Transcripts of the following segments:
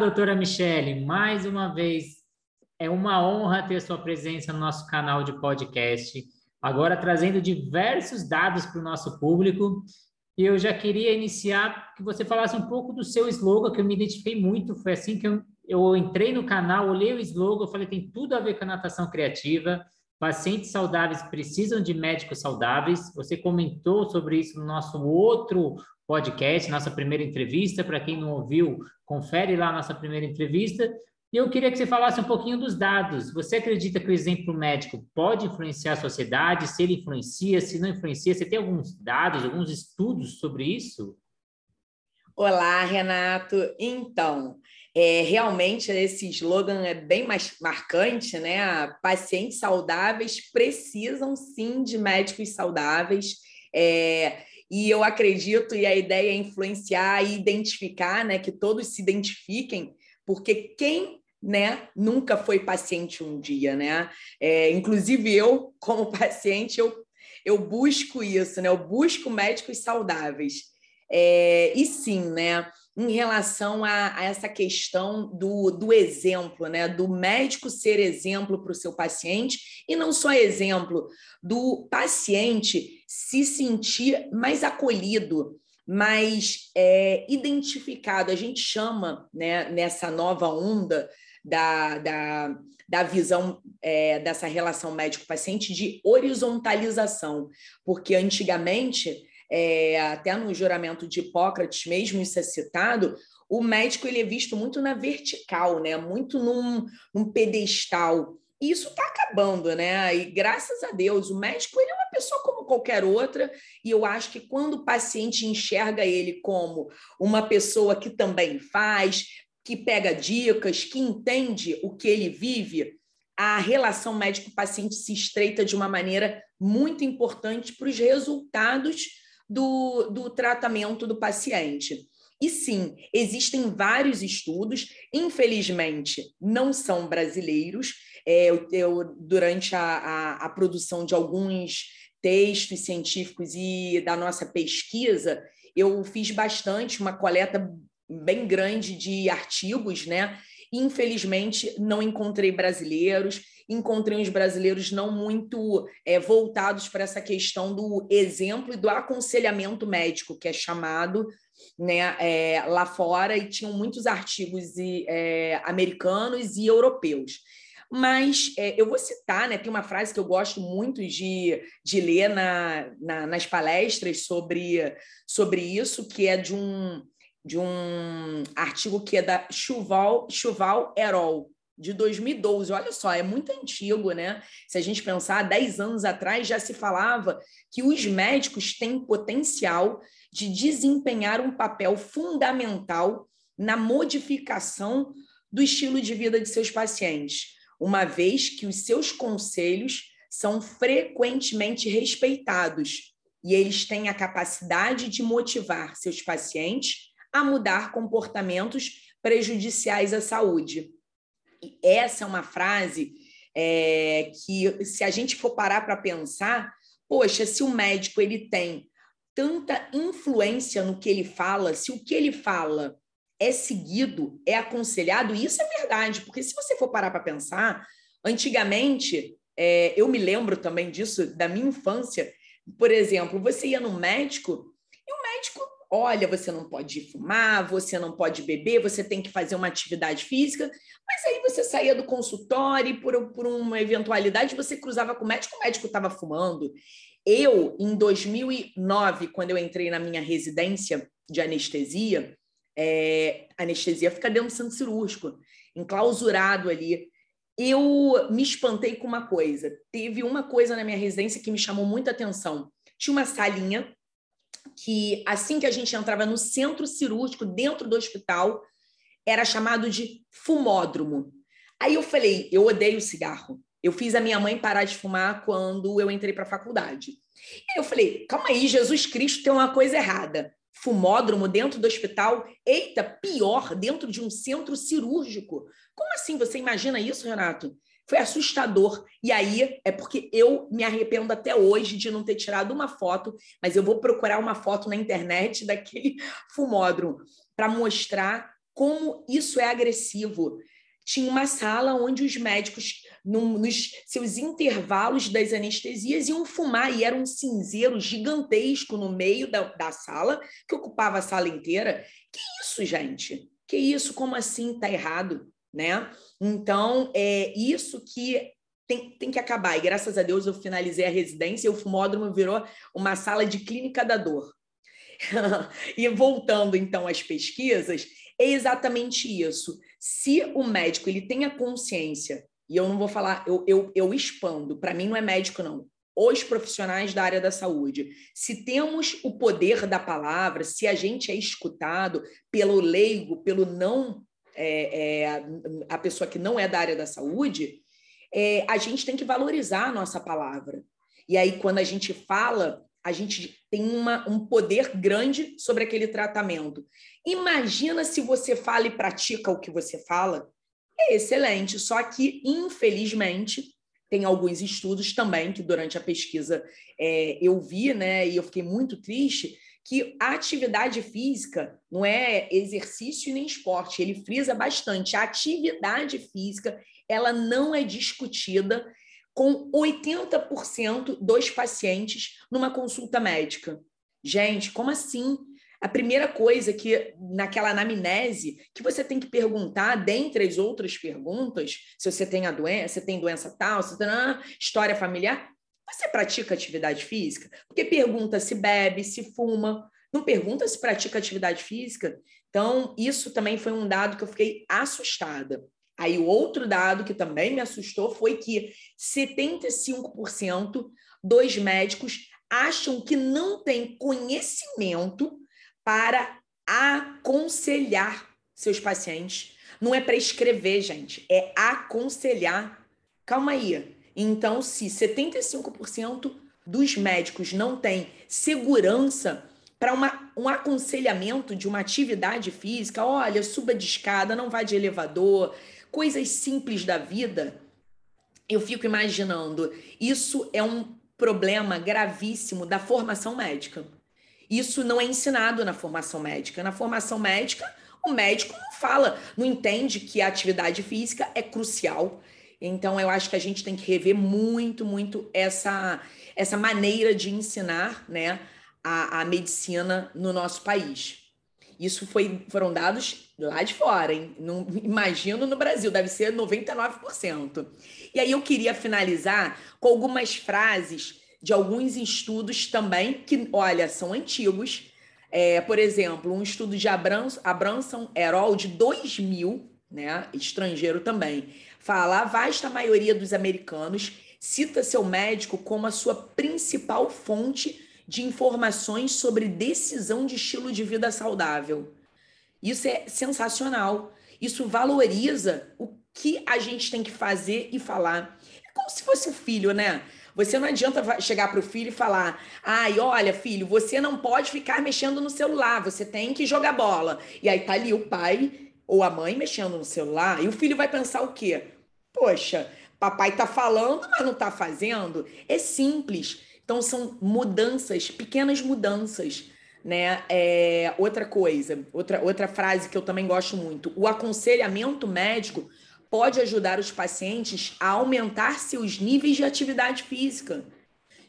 doutora Michele. Mais uma vez, é uma honra ter sua presença no nosso canal de podcast. Agora trazendo diversos dados para o nosso público. E eu já queria iniciar que você falasse um pouco do seu slogan, que eu me identifiquei muito. Foi assim que eu, eu entrei no canal, olhei o slogan, falei, tem tudo a ver com a natação criativa. Pacientes saudáveis precisam de médicos saudáveis. Você comentou sobre isso no nosso outro podcast, nossa primeira entrevista. Para quem não ouviu, confere lá a nossa primeira entrevista. E eu queria que você falasse um pouquinho dos dados. Você acredita que o exemplo médico pode influenciar a sociedade? Se ele influencia, se não influencia? Você tem alguns dados, alguns estudos sobre isso? Olá, Renato. Então, é, realmente, esse slogan é bem mais marcante, né? Pacientes saudáveis precisam sim de médicos saudáveis. É, e eu acredito, e a ideia é influenciar e identificar, né? Que todos se identifiquem, porque quem né, nunca foi paciente um dia, né? É, inclusive eu, como paciente, eu, eu busco isso, né? Eu busco médicos saudáveis. É, e sim, né? Em relação a, a, essa questão do, do exemplo, né? do médico ser exemplo para o seu paciente, e não só exemplo, do paciente se sentir mais acolhido, mais é, identificado. A gente chama né, nessa nova onda da, da, da visão é, dessa relação médico-paciente de horizontalização, porque antigamente é, até no juramento de Hipócrates mesmo isso é citado, o médico ele é visto muito na vertical, né? muito num, num pedestal. E isso está acabando, né? E graças a Deus, o médico ele é uma pessoa como qualquer outra, e eu acho que quando o paciente enxerga ele como uma pessoa que também faz, que pega dicas, que entende o que ele vive, a relação médico-paciente se estreita de uma maneira muito importante para os resultados do, do tratamento do paciente. E sim, existem vários estudos, infelizmente não são brasileiros. É, eu, eu, durante a, a, a produção de alguns textos científicos e da nossa pesquisa, eu fiz bastante, uma coleta bem grande de artigos, né? Infelizmente, não encontrei brasileiros encontrei uns brasileiros não muito é, voltados para essa questão do exemplo e do aconselhamento médico, que é chamado né, é, lá fora, e tinham muitos artigos e, é, americanos e europeus. Mas é, eu vou citar, né, tem uma frase que eu gosto muito de, de ler na, na, nas palestras sobre, sobre isso, que é de um, de um artigo que é da Chuval, Chuval Herol, de 2012. Olha só, é muito antigo, né? Se a gente pensar, 10 anos atrás já se falava que os médicos têm potencial de desempenhar um papel fundamental na modificação do estilo de vida de seus pacientes, uma vez que os seus conselhos são frequentemente respeitados e eles têm a capacidade de motivar seus pacientes a mudar comportamentos prejudiciais à saúde. Essa é uma frase é, que, se a gente for parar para pensar, poxa, se o médico ele tem tanta influência no que ele fala, se o que ele fala é seguido, é aconselhado, isso é verdade, porque se você for parar para pensar, antigamente, é, eu me lembro também disso, da minha infância, por exemplo, você ia no e médico olha, você não pode fumar, você não pode beber, você tem que fazer uma atividade física, mas aí você saía do consultório e por, por uma eventualidade você cruzava com o médico, o médico estava fumando. Eu, em 2009, quando eu entrei na minha residência de anestesia, é, anestesia fica dentro do centro cirúrgico, enclausurado ali. Eu me espantei com uma coisa. Teve uma coisa na minha residência que me chamou muita atenção. Tinha uma salinha que assim que a gente entrava no centro cirúrgico, dentro do hospital, era chamado de fumódromo. Aí eu falei, eu odeio cigarro. Eu fiz a minha mãe parar de fumar quando eu entrei para a faculdade. E eu falei, calma aí, Jesus Cristo tem uma coisa errada. Fumódromo dentro do hospital? Eita, pior, dentro de um centro cirúrgico. Como assim? Você imagina isso, Renato? Foi assustador. E aí é porque eu me arrependo até hoje de não ter tirado uma foto, mas eu vou procurar uma foto na internet daquele fumódromo para mostrar como isso é agressivo. Tinha uma sala onde os médicos, nos seus intervalos das anestesias, iam fumar, e era um cinzeiro gigantesco no meio da, da sala, que ocupava a sala inteira. Que isso, gente? Que isso? Como assim está errado? Né? Então, é isso que tem, tem que acabar. E graças a Deus eu finalizei a residência e o fumódromo virou uma sala de clínica da dor. e voltando então às pesquisas, é exatamente isso. Se o médico ele tem a consciência, e eu não vou falar, eu, eu, eu expando, para mim não é médico, não. Os profissionais da área da saúde. Se temos o poder da palavra, se a gente é escutado pelo leigo, pelo não, é, é, a pessoa que não é da área da saúde, é, a gente tem que valorizar a nossa palavra. E aí, quando a gente fala, a gente tem uma, um poder grande sobre aquele tratamento. Imagina se você fala e pratica o que você fala. É excelente, só que, infelizmente, tem alguns estudos também que durante a pesquisa é, eu vi, né, e eu fiquei muito triste, que a atividade física não é exercício nem esporte, ele frisa bastante. A atividade física, ela não é discutida com 80% dos pacientes numa consulta médica. Gente, como assim? A primeira coisa que, naquela anamnese, que você tem que perguntar, dentre as outras perguntas, se você tem a doença, se tem doença tal, se tem ah, história familiar, você pratica atividade física? Porque pergunta se bebe, se fuma, não pergunta se pratica atividade física. Então, isso também foi um dado que eu fiquei assustada. Aí o outro dado que também me assustou foi que 75% dos médicos acham que não tem conhecimento para aconselhar seus pacientes. Não é prescrever, gente, é aconselhar. Calma aí. Então, se 75% dos médicos não têm segurança para um aconselhamento de uma atividade física, olha, suba de escada, não vá de elevador, coisas simples da vida, eu fico imaginando, isso é um problema gravíssimo da formação médica. Isso não é ensinado na formação médica. Na formação médica, o médico não fala, não entende que a atividade física é crucial. Então, eu acho que a gente tem que rever muito, muito essa, essa maneira de ensinar né, a, a medicina no nosso país. Isso foi, foram dados lá de fora, hein? Não, imagino no Brasil, deve ser 99%. E aí eu queria finalizar com algumas frases de alguns estudos também, que, olha, são antigos. É, por exemplo, um estudo de Abranson, Abranson Erol, de 2000, né, estrangeiro também, fala a vasta maioria dos americanos cita seu médico como a sua principal fonte de informações sobre decisão de estilo de vida saudável. Isso é sensacional. Isso valoriza o que a gente tem que fazer e falar. É como se fosse o filho, né? Você não adianta chegar para o filho e falar: ai, olha, filho, você não pode ficar mexendo no celular, você tem que jogar bola. E aí tá ali o pai ou a mãe mexendo no celular, e o filho vai pensar o quê? Poxa, papai tá falando, mas não tá fazendo. É simples. Então, são mudanças, pequenas mudanças. Né? É, outra coisa, outra, outra frase que eu também gosto muito: o aconselhamento médico pode ajudar os pacientes a aumentar seus níveis de atividade física.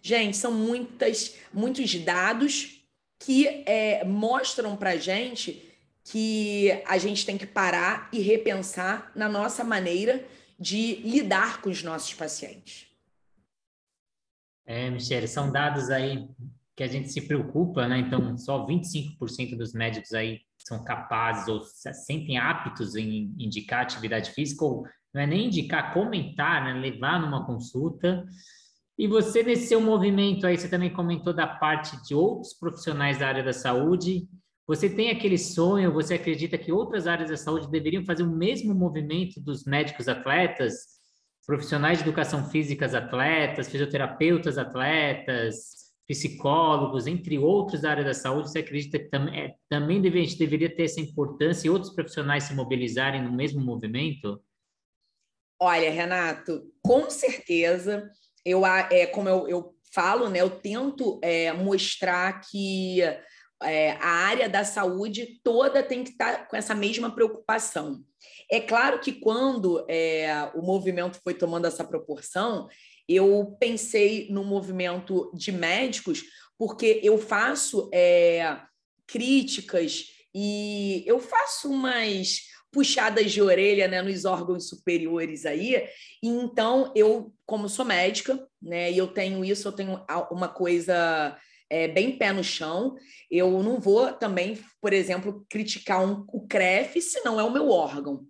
Gente, são muitas, muitos dados que é, mostram para gente que a gente tem que parar e repensar na nossa maneira de lidar com os nossos pacientes. É, Michele, são dados aí que a gente se preocupa, né? Então, só 25% dos médicos aí são capazes ou se sentem aptos em indicar atividade física, ou não é nem indicar, comentar, né? levar numa consulta. E você, nesse seu movimento aí, você também comentou da parte de outros profissionais da área da saúde. Você tem aquele sonho, você acredita que outras áreas da saúde deveriam fazer o mesmo movimento dos médicos atletas? profissionais de educação física atletas, fisioterapeutas atletas, psicólogos, entre outros da área da saúde, você acredita que tam é, também deve, a gente deveria ter essa importância e outros profissionais se mobilizarem no mesmo movimento? Olha, Renato, com certeza, eu, é, como eu, eu falo, né, eu tento é, mostrar que é, a área da saúde toda tem que estar tá com essa mesma preocupação. É claro que quando é, o movimento foi tomando essa proporção, eu pensei no movimento de médicos, porque eu faço é, críticas e eu faço umas puxadas de orelha né, nos órgãos superiores aí. E então, eu, como sou médica, né, e eu tenho isso, eu tenho uma coisa é, bem pé no chão. Eu não vou também, por exemplo, criticar um, o CREF se não é o meu órgão.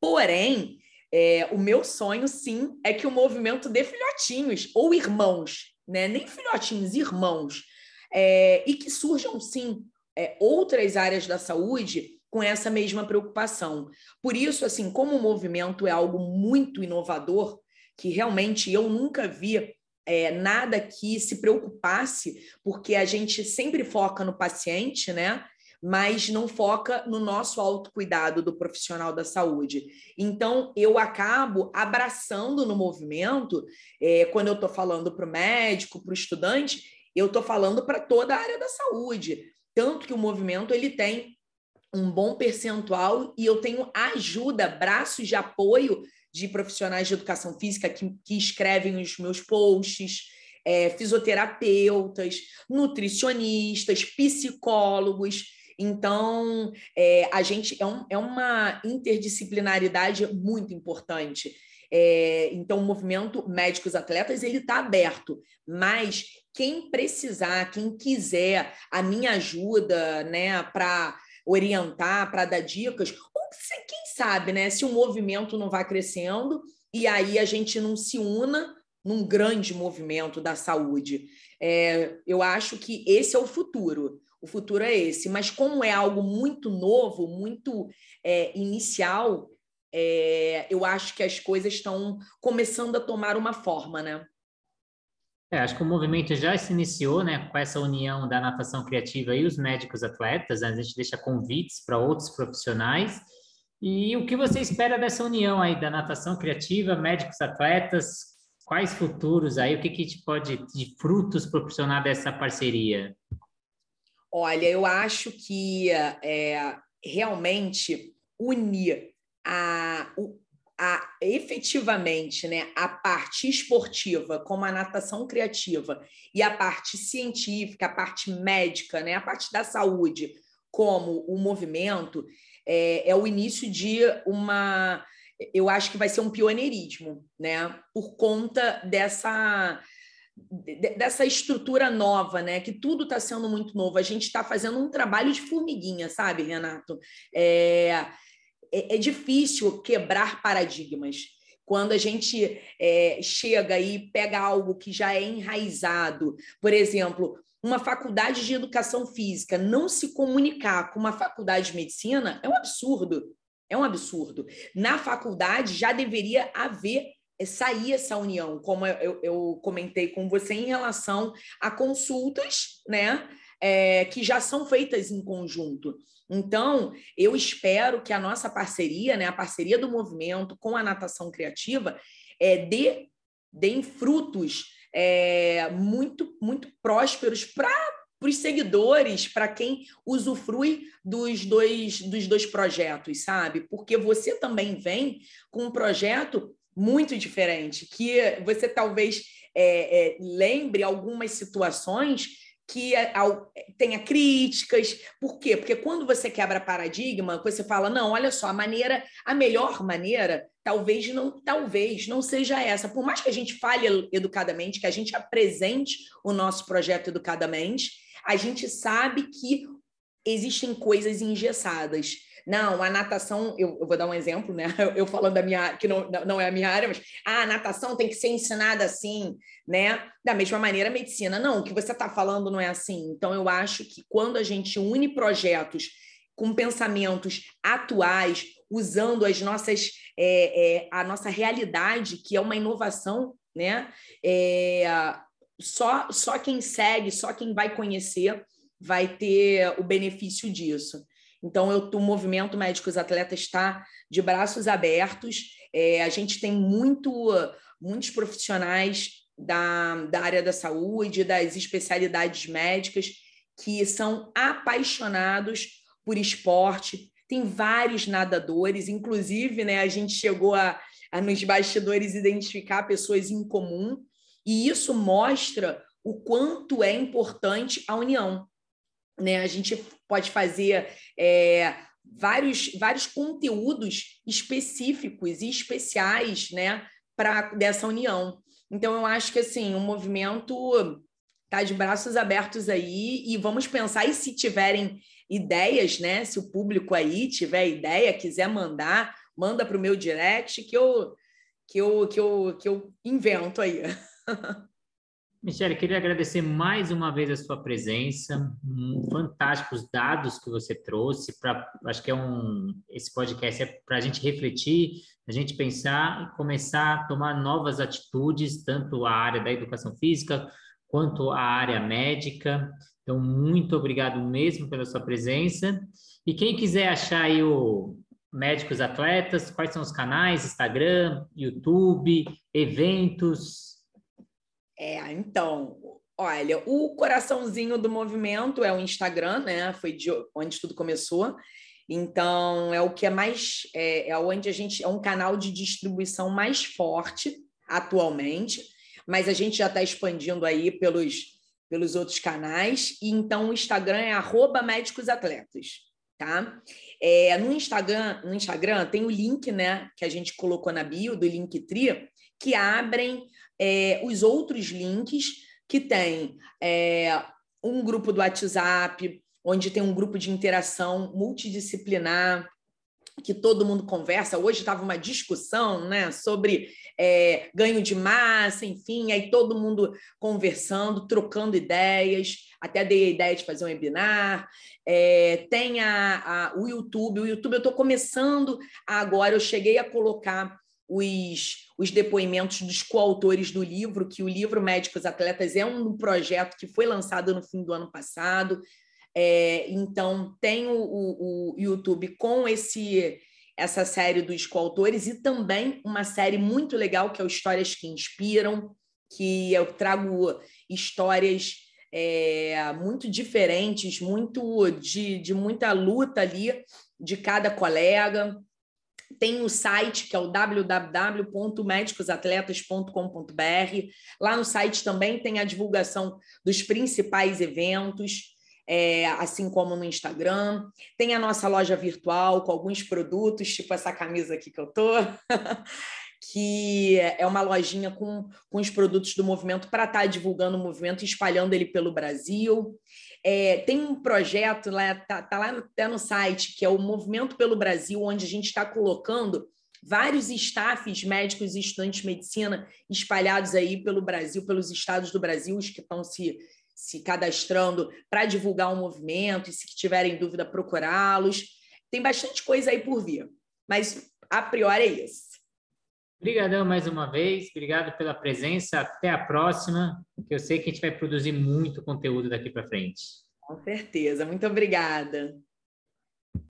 Porém, é, o meu sonho, sim, é que o movimento dê filhotinhos ou irmãos, né? nem filhotinhos, irmãos, é, e que surjam, sim, é, outras áreas da saúde com essa mesma preocupação. Por isso, assim, como o movimento é algo muito inovador, que realmente eu nunca vi é, nada que se preocupasse, porque a gente sempre foca no paciente, né? Mas não foca no nosso autocuidado do profissional da saúde. Então, eu acabo abraçando no movimento, é, quando eu estou falando para o médico, para o estudante, eu estou falando para toda a área da saúde. Tanto que o movimento ele tem um bom percentual e eu tenho ajuda, braços de apoio de profissionais de educação física que, que escrevem os meus posts, é, fisioterapeutas, nutricionistas, psicólogos. Então, é, a gente é, um, é uma interdisciplinaridade muito importante. É, então, o movimento Médicos Atletas ele está aberto, mas quem precisar, quem quiser a minha ajuda, né, para orientar, para dar dicas, ou quem sabe, né, se o movimento não vai crescendo e aí a gente não se una num grande movimento da saúde. É, eu acho que esse é o futuro. O futuro é esse. Mas como é algo muito novo, muito é, inicial, é, eu acho que as coisas estão começando a tomar uma forma, né? É, acho que o movimento já se iniciou, né, com essa união da natação criativa e os médicos atletas. Né? A gente deixa convites para outros profissionais. E o que você espera dessa união aí da natação criativa, médicos atletas? Quais futuros aí? O que, que gente pode de frutos proporcionar dessa parceria? Olha, eu acho que é, realmente unir a, a, efetivamente né, a parte esportiva, como a natação criativa, e a parte científica, a parte médica, né, a parte da saúde, como o movimento, é, é o início de uma. Eu acho que vai ser um pioneirismo, né? Por conta dessa dessa estrutura nova, né? Que tudo está sendo muito novo. A gente está fazendo um trabalho de formiguinha, sabe, Renato? É, é, é difícil quebrar paradigmas. Quando a gente é, chega e pega algo que já é enraizado, por exemplo, uma faculdade de educação física não se comunicar com uma faculdade de medicina é um absurdo. É um absurdo. Na faculdade já deveria haver é, sair essa união, como eu, eu comentei com você em relação a consultas, né? É, que já são feitas em conjunto. Então, eu espero que a nossa parceria, né, a parceria do movimento com a natação criativa, é, dê, dê frutos é, muito, muito prósperos para os seguidores, para quem usufrui dos dois, dos dois projetos, sabe? Porque você também vem com um projeto muito diferente, que você talvez é, é, lembre algumas situações que é tenha críticas. Por quê? Porque quando você quebra paradigma, você fala, não, olha só, a maneira, a melhor maneira, talvez não, talvez não seja essa. Por mais que a gente fale educadamente, que a gente apresente o nosso projeto educadamente, a gente sabe que existem coisas engessadas. Não, a natação, eu, eu, vou dar um exemplo, né? Eu, falando da minha, que não, não é a minha área, mas ah, a natação tem que ser ensinada assim, né? Da mesma maneira, a medicina. Não, o que você está falando não é assim. Então, eu acho que quando a gente une projetos com pensamentos atuais, usando as nossas, é, é, a nossa realidade, que é uma inovação, né? É, só, só quem segue, só quem vai conhecer vai ter o benefício disso. Então, eu, o movimento Médicos Atletas está de braços abertos. É, a gente tem muito, muitos profissionais da, da área da saúde, das especialidades médicas, que são apaixonados por esporte. Tem vários nadadores, inclusive, né, a gente chegou a, a nos bastidores identificar pessoas em comum, e isso mostra o quanto é importante a união. Né? A gente pode fazer é, vários, vários conteúdos específicos e especiais né, para dessa união. Então, eu acho que assim, o movimento está de braços abertos aí e vamos pensar, e se tiverem ideias, né? Se o público aí tiver ideia, quiser mandar, manda para o meu direct que eu, que eu, que eu, que eu invento aí. Michele, queria agradecer mais uma vez a sua presença, um, fantásticos dados que você trouxe para, acho que é um, esse podcast é para a gente refletir, a gente pensar e começar a tomar novas atitudes, tanto a área da educação física quanto a área médica. Então, muito obrigado mesmo pela sua presença. E quem quiser achar aí o Médicos Atletas, quais são os canais? Instagram, YouTube, eventos? É, então, olha, o coraçãozinho do movimento é o Instagram, né? Foi de onde tudo começou. Então, é o que é mais. É, é onde a gente. É um canal de distribuição mais forte atualmente, mas a gente já está expandindo aí pelos, pelos outros canais. E então o Instagram é arroba médicos atletas, tá? É, no Instagram, no Instagram tem o link, né, que a gente colocou na bio do Linktree, que abrem é, os outros links que tem é, um grupo do WhatsApp, onde tem um grupo de interação multidisciplinar, que todo mundo conversa. Hoje estava uma discussão né, sobre é, ganho de massa, enfim, aí todo mundo conversando, trocando ideias. Até dei a ideia de fazer um webinar. É, tem a, a, o YouTube. O YouTube eu estou começando agora, eu cheguei a colocar os, os depoimentos dos coautores do livro, que o livro Médicos Atletas é um projeto que foi lançado no fim do ano passado. É, então, tem o, o, o, YouTube com esse essa série dos coautores e também uma série muito legal que é o Histórias que Inspiram, que eu trago histórias é, muito diferentes, muito de, de muita luta ali de cada colega. Tem o site que é o www.medicosatletas.com.br. Lá no site também tem a divulgação dos principais eventos, é, assim como no Instagram. Tem a nossa loja virtual com alguns produtos, tipo essa camisa aqui que eu tô. que é uma lojinha com, com os produtos do movimento para estar tá divulgando o movimento e espalhando ele pelo Brasil. É, tem um projeto lá, tá, tá lá até no site, que é o Movimento pelo Brasil, onde a gente está colocando vários staffs médicos e estudantes de medicina espalhados aí pelo Brasil, pelos estados do Brasil, os que estão se, se cadastrando para divulgar o um movimento, e se tiverem dúvida, procurá-los. Tem bastante coisa aí por vir, mas a priori é isso. Obrigadão mais uma vez, obrigado pela presença. Até a próxima, que eu sei que a gente vai produzir muito conteúdo daqui para frente. Com certeza, muito obrigada.